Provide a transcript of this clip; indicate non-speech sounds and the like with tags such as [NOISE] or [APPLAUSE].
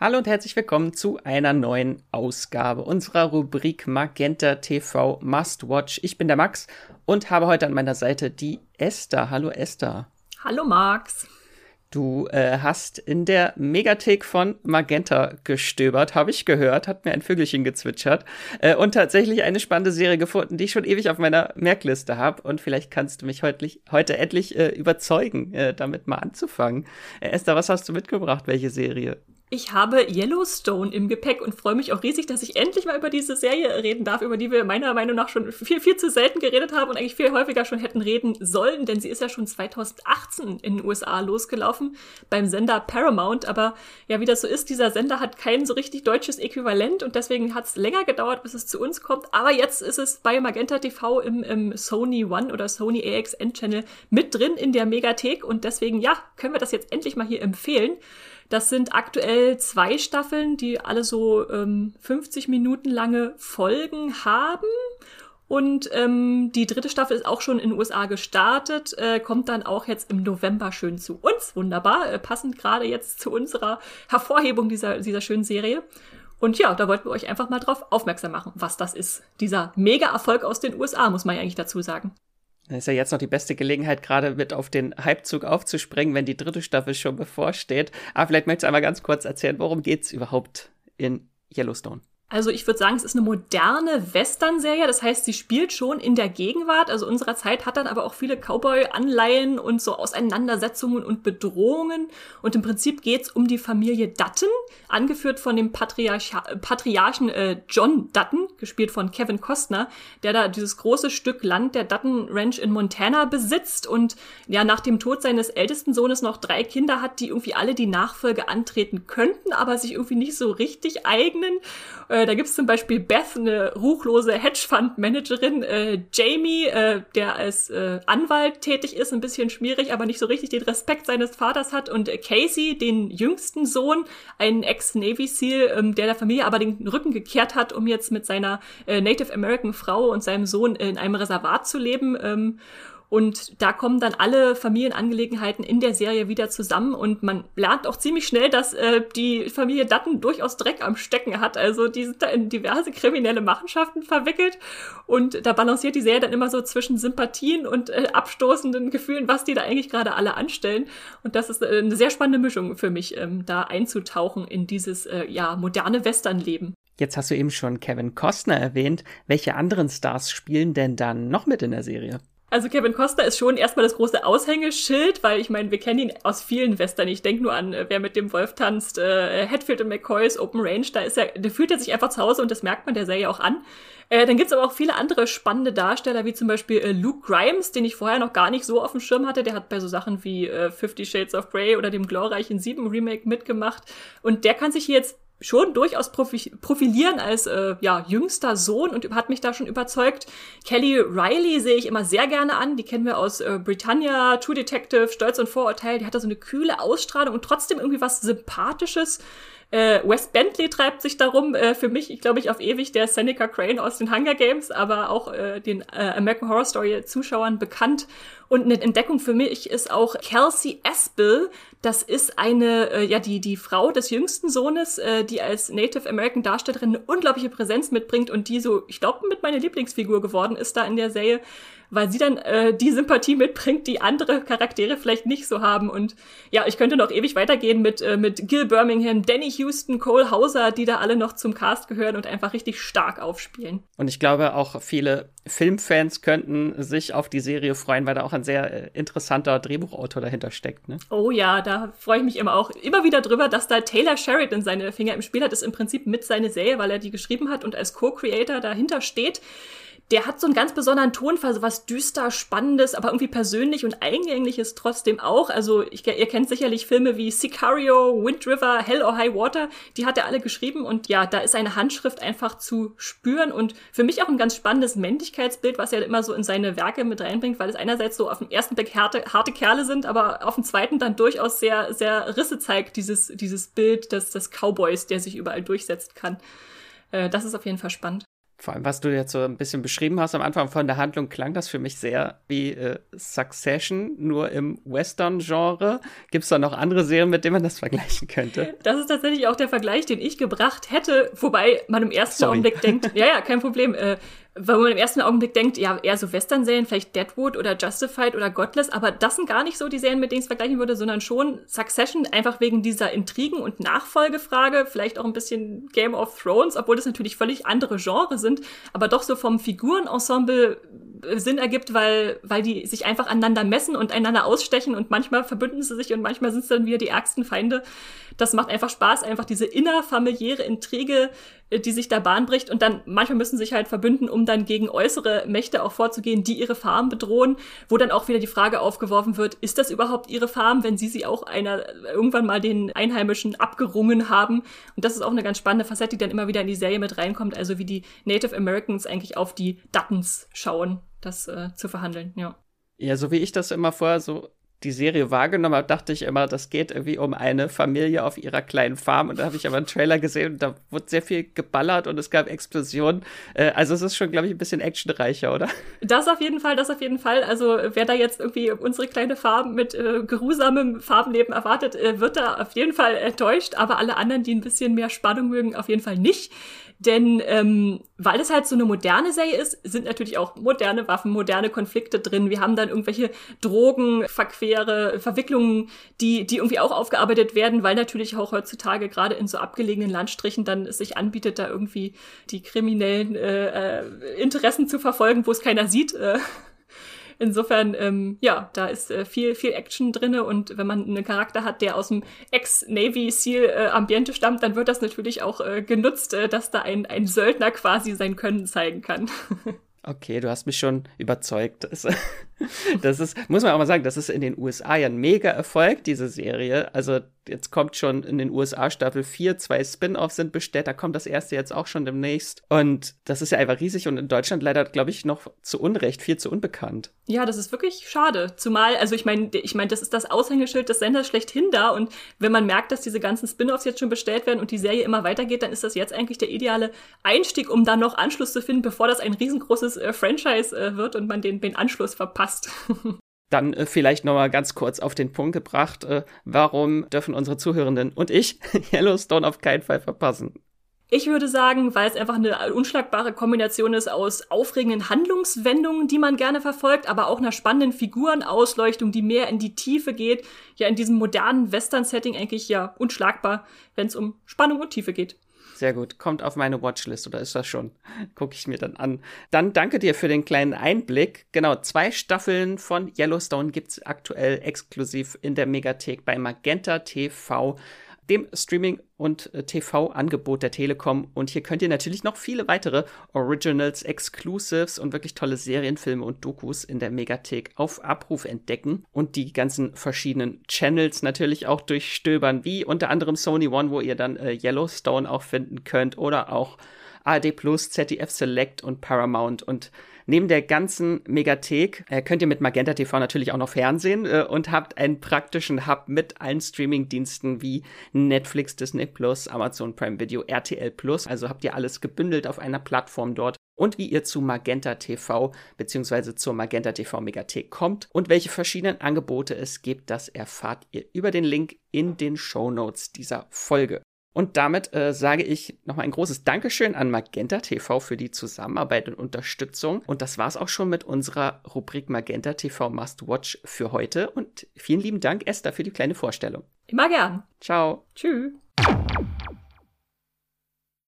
Hallo und herzlich willkommen zu einer neuen Ausgabe unserer Rubrik Magenta TV Must Watch. Ich bin der Max und habe heute an meiner Seite die Esther. Hallo Esther. Hallo Max. Du äh, hast in der Megathek von Magenta gestöbert, habe ich gehört, hat mir ein Vögelchen gezwitschert äh, und tatsächlich eine spannende Serie gefunden, die ich schon ewig auf meiner Merkliste habe. Und vielleicht kannst du mich heute, heute endlich äh, überzeugen, äh, damit mal anzufangen. Äh, Esther, was hast du mitgebracht? Welche Serie? Ich habe Yellowstone im Gepäck und freue mich auch riesig, dass ich endlich mal über diese Serie reden darf, über die wir meiner Meinung nach schon viel, viel zu selten geredet haben und eigentlich viel häufiger schon hätten reden sollen, denn sie ist ja schon 2018 in den USA losgelaufen beim Sender Paramount. Aber ja, wie das so ist, dieser Sender hat kein so richtig deutsches Äquivalent und deswegen hat es länger gedauert, bis es zu uns kommt. Aber jetzt ist es bei Magenta TV im, im Sony One oder Sony AXN Channel mit drin in der Megathek und deswegen, ja, können wir das jetzt endlich mal hier empfehlen. Das sind aktuell zwei Staffeln, die alle so ähm, 50 Minuten lange Folgen haben. Und ähm, die dritte Staffel ist auch schon in den USA gestartet, äh, kommt dann auch jetzt im November schön zu uns. Wunderbar, äh, passend gerade jetzt zu unserer Hervorhebung dieser, dieser schönen Serie. Und ja, da wollten wir euch einfach mal drauf aufmerksam machen, was das ist. Dieser Mega-Erfolg aus den USA, muss man ja eigentlich dazu sagen. Das ist ja jetzt noch die beste Gelegenheit, gerade mit auf den Hypezug aufzuspringen, wenn die dritte Staffel schon bevorsteht. Aber vielleicht möchtest du einmal ganz kurz erzählen, worum geht's überhaupt in Yellowstone? Also ich würde sagen, es ist eine moderne Western-Serie. Das heißt, sie spielt schon in der Gegenwart, also unserer Zeit, hat dann aber auch viele Cowboy-Anleihen und so Auseinandersetzungen und Bedrohungen. Und im Prinzip geht's um die Familie Dutton, angeführt von dem Patriarch Patriarchen äh, John Dutton, gespielt von Kevin Costner, der da dieses große Stück Land der Dutton Ranch in Montana besitzt und ja nach dem Tod seines ältesten Sohnes noch drei Kinder hat, die irgendwie alle die Nachfolge antreten könnten, aber sich irgendwie nicht so richtig eignen. Äh, da gibt's zum Beispiel Beth, eine ruchlose Hedgefund-Managerin, äh, Jamie, äh, der als äh, Anwalt tätig ist, ein bisschen schmierig, aber nicht so richtig den Respekt seines Vaters hat, und äh, Casey, den jüngsten Sohn, ein Ex-Navy SEAL, ähm, der der Familie aber den Rücken gekehrt hat, um jetzt mit seiner äh, Native American Frau und seinem Sohn in einem Reservat zu leben. Ähm, und da kommen dann alle Familienangelegenheiten in der Serie wieder zusammen und man lernt auch ziemlich schnell, dass äh, die Familie Dutton durchaus Dreck am Stecken hat. Also die sind da in diverse kriminelle Machenschaften verwickelt und da balanciert die Serie dann immer so zwischen Sympathien und äh, abstoßenden Gefühlen, was die da eigentlich gerade alle anstellen. Und das ist äh, eine sehr spannende Mischung für mich, ähm, da einzutauchen in dieses äh, ja moderne Westernleben. Jetzt hast du eben schon Kevin Costner erwähnt. Welche anderen Stars spielen denn dann noch mit in der Serie? Also Kevin Costner ist schon erstmal das große Aushängeschild, weil ich meine, wir kennen ihn aus vielen Western. Ich denke nur an, äh, wer mit dem Wolf tanzt, äh, Hatfield und McCoys Open Range, da ist er, der fühlt er sich einfach zu Hause und das merkt man der Serie auch an. Äh, dann gibt's aber auch viele andere spannende Darsteller, wie zum Beispiel äh, Luke Grimes, den ich vorher noch gar nicht so auf dem Schirm hatte. Der hat bei so Sachen wie äh, Fifty Shades of Grey oder dem glorreichen Sieben Remake mitgemacht. Und der kann sich hier jetzt schon durchaus profilieren als äh, ja, jüngster Sohn und hat mich da schon überzeugt. Kelly Riley sehe ich immer sehr gerne an. Die kennen wir aus äh, Britannia, True Detective, Stolz und Vorurteil. Die hat da so eine kühle Ausstrahlung und trotzdem irgendwie was Sympathisches. Äh, Wes Bentley treibt sich darum, äh, für mich, ich glaube ich, auf ewig der Seneca Crane aus den Hunger Games, aber auch äh, den äh, American Horror Story Zuschauern bekannt. Und eine Entdeckung für mich ist auch Kelsey Aspel. Das ist eine, äh, ja, die, die Frau des jüngsten Sohnes, äh, die als Native American Darstellerin eine unglaubliche Präsenz mitbringt und die so, ich glaube, mit meiner Lieblingsfigur geworden ist da in der Serie weil sie dann äh, die Sympathie mitbringt, die andere Charaktere vielleicht nicht so haben. Und ja, ich könnte noch ewig weitergehen mit, äh, mit Gil Birmingham, Danny Houston, Cole Hauser, die da alle noch zum Cast gehören und einfach richtig stark aufspielen. Und ich glaube auch viele Filmfans könnten sich auf die Serie freuen, weil da auch ein sehr äh, interessanter Drehbuchautor dahinter steckt. Ne? Oh ja, da freue ich mich immer auch immer wieder drüber, dass da Taylor Sheridan seine Finger im Spiel hat. Ist im Prinzip mit seine Serie, weil er die geschrieben hat und als Co-Creator dahinter steht der hat so einen ganz besonderen Tonfall, so was düster, spannendes, aber irgendwie persönlich und eingängliches trotzdem auch. Also ich, ihr kennt sicherlich Filme wie Sicario, Wind River, Hell or High Water, die hat er alle geschrieben und ja, da ist eine Handschrift einfach zu spüren und für mich auch ein ganz spannendes Männlichkeitsbild, was er immer so in seine Werke mit reinbringt, weil es einerseits so auf den ersten Blick harte, harte Kerle sind, aber auf den zweiten dann durchaus sehr, sehr Risse zeigt, dieses, dieses Bild des, des Cowboys, der sich überall durchsetzen kann. Äh, das ist auf jeden Fall spannend. Vor allem, was du jetzt so ein bisschen beschrieben hast am Anfang von der Handlung, klang das für mich sehr wie äh, Succession, nur im Western-Genre. Gibt es da noch andere Serien, mit denen man das vergleichen könnte? [LAUGHS] Das ist tatsächlich auch der Vergleich, den ich gebracht hätte, wobei man im ersten Sorry. Augenblick denkt, [LAUGHS] ja, ja, kein Problem. Äh, weil man im ersten Augenblick denkt, ja, eher so Western-Serien, vielleicht Deadwood oder Justified oder Godless, aber das sind gar nicht so die Serien, mit denen ich es vergleichen würde, sondern schon Succession, einfach wegen dieser Intrigen- und Nachfolgefrage, vielleicht auch ein bisschen Game of Thrones, obwohl das natürlich völlig andere Genres sind, aber doch so vom Figurenensemble äh, Sinn ergibt, weil, weil die sich einfach aneinander messen und einander ausstechen und manchmal verbünden sie sich und manchmal sind es dann wieder die ärgsten Feinde. Das macht einfach Spaß, einfach diese innerfamiliäre Intrige die sich da Bahn bricht und dann manchmal müssen sie sich halt verbünden, um dann gegen äußere Mächte auch vorzugehen, die ihre Farm bedrohen, wo dann auch wieder die Frage aufgeworfen wird, ist das überhaupt ihre Farm, wenn sie sie auch einer irgendwann mal den Einheimischen abgerungen haben? Und das ist auch eine ganz spannende Facette, die dann immer wieder in die Serie mit reinkommt, also wie die Native Americans eigentlich auf die Duttons schauen, das äh, zu verhandeln, ja. Ja, so wie ich das immer vorher so die Serie wahrgenommen habe, dachte ich immer, das geht irgendwie um eine Familie auf ihrer kleinen Farm. Und da habe ich aber einen Trailer gesehen und da wurde sehr viel geballert und es gab Explosionen. Äh, also es ist schon, glaube ich, ein bisschen actionreicher, oder? Das auf jeden Fall, das auf jeden Fall. Also wer da jetzt irgendwie unsere kleine Farm mit äh, geruhsamem Farbenleben erwartet, äh, wird da auf jeden Fall enttäuscht. Aber alle anderen, die ein bisschen mehr Spannung mögen, auf jeden Fall nicht. Denn ähm, weil es halt so eine moderne Serie ist, sind natürlich auch moderne Waffen, moderne Konflikte drin. Wir haben dann irgendwelche Drogenverquere, Verwicklungen, die, die irgendwie auch aufgearbeitet werden, weil natürlich auch heutzutage gerade in so abgelegenen Landstrichen dann es sich anbietet, da irgendwie die kriminellen äh, äh, Interessen zu verfolgen, wo es keiner sieht. Äh, Insofern, ähm, ja, da ist äh, viel, viel Action drinne und wenn man einen Charakter hat, der aus dem Ex-Navy SEAL-Ambiente äh, stammt, dann wird das natürlich auch äh, genutzt, äh, dass da ein, ein Söldner quasi sein Können zeigen kann. [LAUGHS] Okay, du hast mich schon überzeugt. Das, [LAUGHS] das, ist, muss man auch mal sagen, das ist in den USA ja ein mega Erfolg, diese Serie. Also jetzt kommt schon in den USA Staffel 4, zwei Spin-offs sind bestellt, da kommt das erste jetzt auch schon demnächst. Und das ist ja einfach riesig und in Deutschland leider, glaube ich, noch zu Unrecht, viel zu unbekannt. Ja, das ist wirklich schade. Zumal, also ich meine, ich meine, das ist das Aushängeschild des Senders schlechthin da und wenn man merkt, dass diese ganzen Spin-offs jetzt schon bestellt werden und die Serie immer weitergeht, dann ist das jetzt eigentlich der ideale Einstieg, um dann noch Anschluss zu finden, bevor das ein riesengroßes äh, Franchise äh, wird und man den, den Anschluss verpasst. [LAUGHS] Dann äh, vielleicht noch mal ganz kurz auf den Punkt gebracht, äh, warum dürfen unsere Zuhörenden und ich [LAUGHS] Yellowstone auf keinen Fall verpassen? Ich würde sagen, weil es einfach eine unschlagbare Kombination ist aus aufregenden Handlungswendungen, die man gerne verfolgt, aber auch einer spannenden Figurenausleuchtung, die mehr in die Tiefe geht. Ja, in diesem modernen Western-Setting eigentlich ja unschlagbar, wenn es um Spannung und Tiefe geht. Sehr gut. Kommt auf meine Watchlist oder ist das schon? [LAUGHS] Gucke ich mir dann an. Dann danke dir für den kleinen Einblick. Genau, zwei Staffeln von Yellowstone gibt es aktuell exklusiv in der Megathek bei Magenta TV dem Streaming- und äh, TV-Angebot der Telekom. Und hier könnt ihr natürlich noch viele weitere Originals, Exclusives und wirklich tolle Serienfilme und Dokus in der Megathek auf Abruf entdecken und die ganzen verschiedenen Channels natürlich auch durchstöbern, wie unter anderem Sony One, wo ihr dann äh, Yellowstone auch finden könnt oder auch ARD Plus, ZDF Select und Paramount und Neben der ganzen Megathek äh, könnt ihr mit Magenta TV natürlich auch noch Fernsehen äh, und habt einen praktischen Hub mit allen Streaming-Diensten wie Netflix, Disney Plus, Amazon Prime Video, RTL Plus. Also habt ihr alles gebündelt auf einer Plattform dort. Und wie ihr zu Magenta TV bzw. zur Magenta TV Megathek kommt und welche verschiedenen Angebote es gibt, das erfahrt ihr über den Link in den Show Notes dieser Folge. Und damit äh, sage ich nochmal ein großes Dankeschön an Magenta TV für die Zusammenarbeit und Unterstützung. Und das war's auch schon mit unserer Rubrik Magenta TV Must Watch für heute. Und vielen lieben Dank, Esther, für die kleine Vorstellung. Immer gern. Ciao. Tschüss.